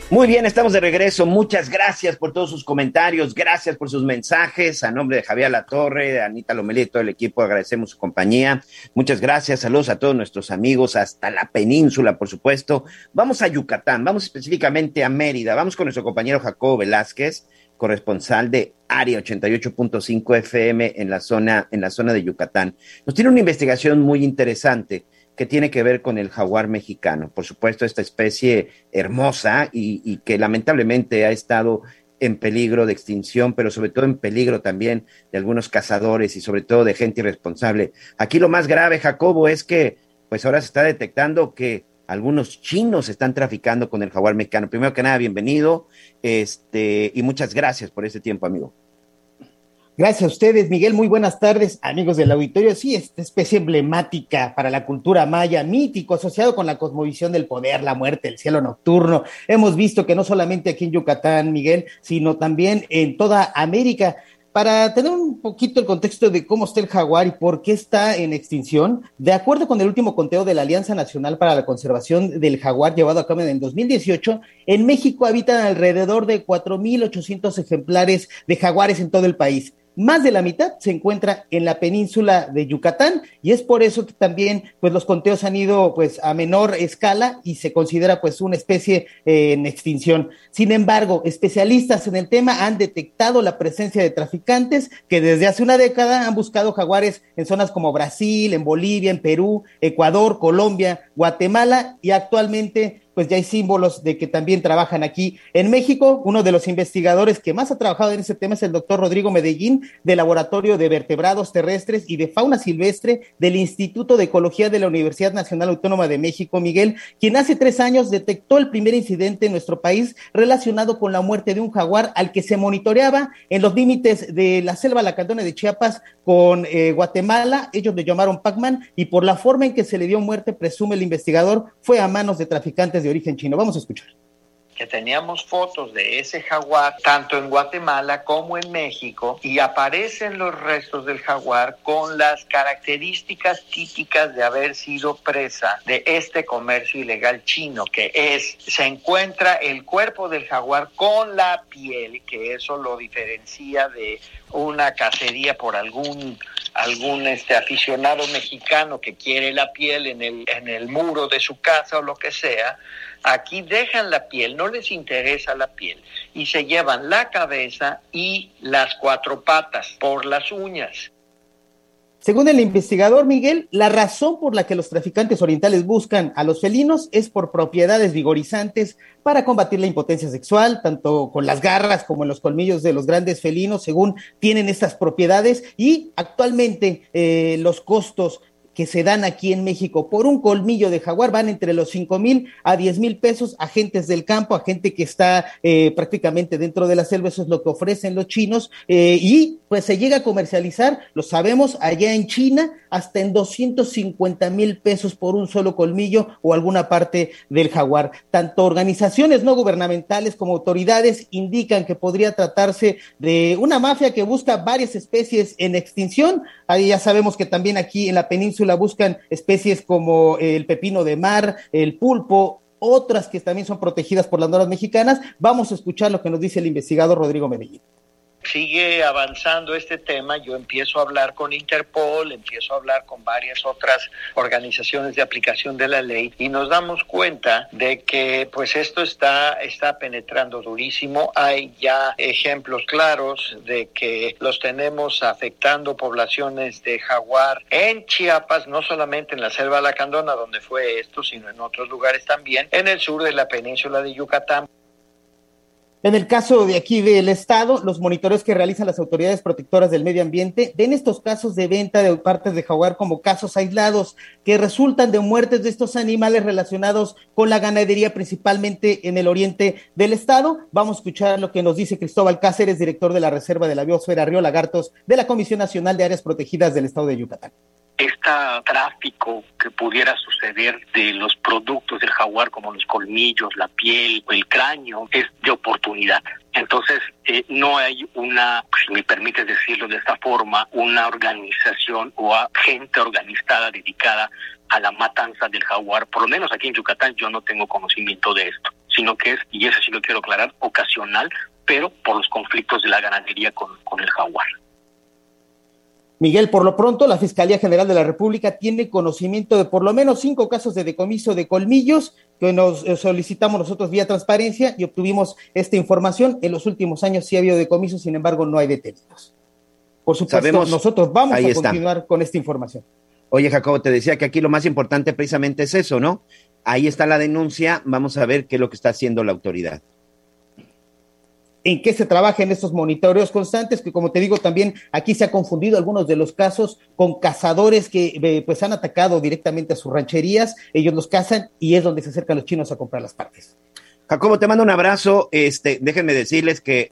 Muy bien, estamos de regreso. Muchas gracias por todos sus comentarios, gracias por sus mensajes. A nombre de Javier Latorre, de Anita Lomelí y todo el equipo, agradecemos su compañía. Muchas gracias, saludos a todos nuestros amigos hasta la península, por supuesto. Vamos a Yucatán, vamos específicamente a Mérida. Vamos con nuestro compañero Jacobo Velázquez corresponsal de Área 88.5 FM en la zona en la zona de Yucatán. Nos tiene una investigación muy interesante que tiene que ver con el jaguar mexicano. Por supuesto, esta especie hermosa y, y que lamentablemente ha estado en peligro de extinción, pero sobre todo en peligro también de algunos cazadores y sobre todo de gente irresponsable. Aquí lo más grave, Jacobo, es que pues ahora se está detectando que algunos chinos están traficando con el jaguar mexicano. Primero que nada, bienvenido este, y muchas gracias por este tiempo, amigo. Gracias a ustedes, Miguel. Muy buenas tardes, amigos del auditorio. Sí, esta especie emblemática para la cultura maya, mítico, asociado con la cosmovisión del poder, la muerte, el cielo nocturno. Hemos visto que no solamente aquí en Yucatán, Miguel, sino también en toda América para tener un poquito el contexto de cómo está el jaguar y por qué está en extinción, de acuerdo con el último conteo de la Alianza Nacional para la Conservación del Jaguar llevado a cabo en 2018, en México habitan alrededor de 4.800 ejemplares de jaguares en todo el país más de la mitad se encuentra en la península de Yucatán y es por eso que también pues los conteos han ido pues a menor escala y se considera pues una especie eh, en extinción. Sin embargo, especialistas en el tema han detectado la presencia de traficantes que desde hace una década han buscado jaguares en zonas como Brasil, en Bolivia, en Perú, Ecuador, Colombia, Guatemala y actualmente pues ya hay símbolos de que también trabajan aquí en México. Uno de los investigadores que más ha trabajado en ese tema es el doctor Rodrigo Medellín, del Laboratorio de Vertebrados Terrestres y de Fauna Silvestre del Instituto de Ecología de la Universidad Nacional Autónoma de México, Miguel, quien hace tres años detectó el primer incidente en nuestro país relacionado con la muerte de un jaguar al que se monitoreaba en los límites de la selva lacandona de Chiapas con eh, Guatemala. Ellos le llamaron Pac-Man y por la forma en que se le dio muerte, presume el investigador, fue a manos de traficantes de origen chino. Vamos a escuchar. Que teníamos fotos de ese jaguar tanto en Guatemala como en México y aparecen los restos del jaguar con las características típicas de haber sido presa de este comercio ilegal chino, que es, se encuentra el cuerpo del jaguar con la piel, que eso lo diferencia de una cacería por algún algún este aficionado mexicano que quiere la piel en el, en el muro de su casa o lo que sea, aquí dejan la piel, no les interesa la piel, y se llevan la cabeza y las cuatro patas por las uñas. Según el investigador Miguel, la razón por la que los traficantes orientales buscan a los felinos es por propiedades vigorizantes para combatir la impotencia sexual, tanto con las garras como en los colmillos de los grandes felinos, según tienen estas propiedades. Y actualmente eh, los costos que se dan aquí en México por un colmillo de jaguar van entre los 5 mil a 10 mil pesos, agentes del campo, a gente que está eh, prácticamente dentro de la selva, eso es lo que ofrecen los chinos, eh, y pues se llega a comercializar, lo sabemos, allá en China, hasta en 250 mil pesos por un solo colmillo o alguna parte del jaguar. Tanto organizaciones no gubernamentales como autoridades indican que podría tratarse de una mafia que busca varias especies en extinción. Ahí ya sabemos que también aquí en la península buscan especies como el pepino de mar, el pulpo, otras que también son protegidas por las normas mexicanas. Vamos a escuchar lo que nos dice el investigador Rodrigo Medellín sigue avanzando este tema, yo empiezo a hablar con Interpol, empiezo a hablar con varias otras organizaciones de aplicación de la ley y nos damos cuenta de que pues esto está, está penetrando durísimo. Hay ya ejemplos claros de que los tenemos afectando poblaciones de jaguar en Chiapas, no solamente en la selva lacandona donde fue esto, sino en otros lugares también, en el sur de la península de Yucatán. En el caso de aquí del Estado, los monitoreos que realizan las autoridades protectoras del medio ambiente ven estos casos de venta de partes de jaguar como casos aislados que resultan de muertes de estos animales relacionados con la ganadería, principalmente en el oriente del Estado. Vamos a escuchar lo que nos dice Cristóbal Cáceres, director de la Reserva de la Biosfera Río Lagartos de la Comisión Nacional de Áreas Protegidas del Estado de Yucatán este tráfico que pudiera suceder de los productos del jaguar como los colmillos, la piel el cráneo es de oportunidad. Entonces, eh, no hay una, si me permites decirlo de esta forma, una organización o gente organizada dedicada a la matanza del jaguar. Por lo menos aquí en Yucatán yo no tengo conocimiento de esto, sino que es, y eso sí lo quiero aclarar, ocasional, pero por los conflictos de la ganadería con el jaguar. Miguel, por lo pronto, la Fiscalía General de la República tiene conocimiento de por lo menos cinco casos de decomiso de colmillos que nos eh, solicitamos nosotros vía transparencia y obtuvimos esta información. En los últimos años sí ha habido decomisos, sin embargo, no hay detenidos. Por supuesto, nosotros vamos a continuar con esta información. Oye, Jacobo, te decía que aquí lo más importante precisamente es eso, ¿no? Ahí está la denuncia, vamos a ver qué es lo que está haciendo la autoridad en qué se trabaja en estos monitoreos constantes, que como te digo, también aquí se ha confundido algunos de los casos con cazadores que eh, pues han atacado directamente a sus rancherías, ellos los cazan y es donde se acercan los chinos a comprar las partes. Jacobo, te mando un abrazo, este, déjenme decirles que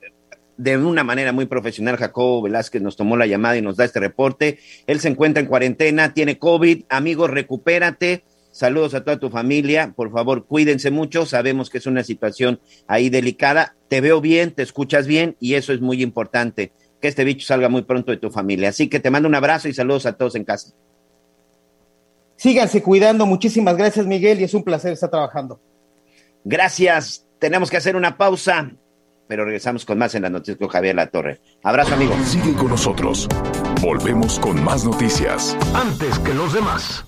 de una manera muy profesional, Jacobo Velázquez nos tomó la llamada y nos da este reporte. Él se encuentra en cuarentena, tiene COVID. Amigo, recupérate. Saludos a toda tu familia. Por favor, cuídense mucho. Sabemos que es una situación ahí delicada. Te veo bien, te escuchas bien y eso es muy importante. Que este bicho salga muy pronto de tu familia. Así que te mando un abrazo y saludos a todos en casa. Síganse cuidando. Muchísimas gracias, Miguel, y es un placer estar trabajando. Gracias. Tenemos que hacer una pausa, pero regresamos con más en la noticias con Javier La Torre. Abrazo, amigos. Sigue con nosotros. Volvemos con más noticias. Antes que los demás.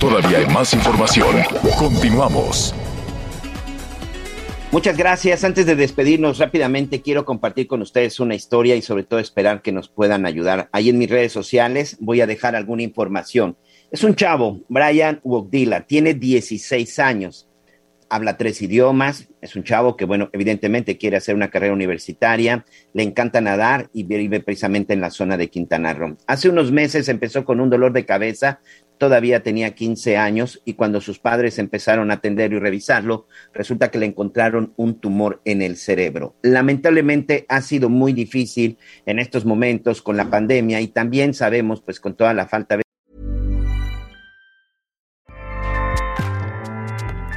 Todavía hay más información. Continuamos. Muchas gracias. Antes de despedirnos rápidamente, quiero compartir con ustedes una historia y sobre todo esperar que nos puedan ayudar. Ahí en mis redes sociales voy a dejar alguna información. Es un chavo, Brian Wogdila, tiene 16 años, habla tres idiomas, es un chavo que, bueno, evidentemente quiere hacer una carrera universitaria, le encanta nadar y vive precisamente en la zona de Quintana Roo. Hace unos meses empezó con un dolor de cabeza todavía tenía 15 años y cuando sus padres empezaron a atenderlo y revisarlo, resulta que le encontraron un tumor en el cerebro. Lamentablemente ha sido muy difícil en estos momentos con la pandemia y también sabemos pues con toda la falta de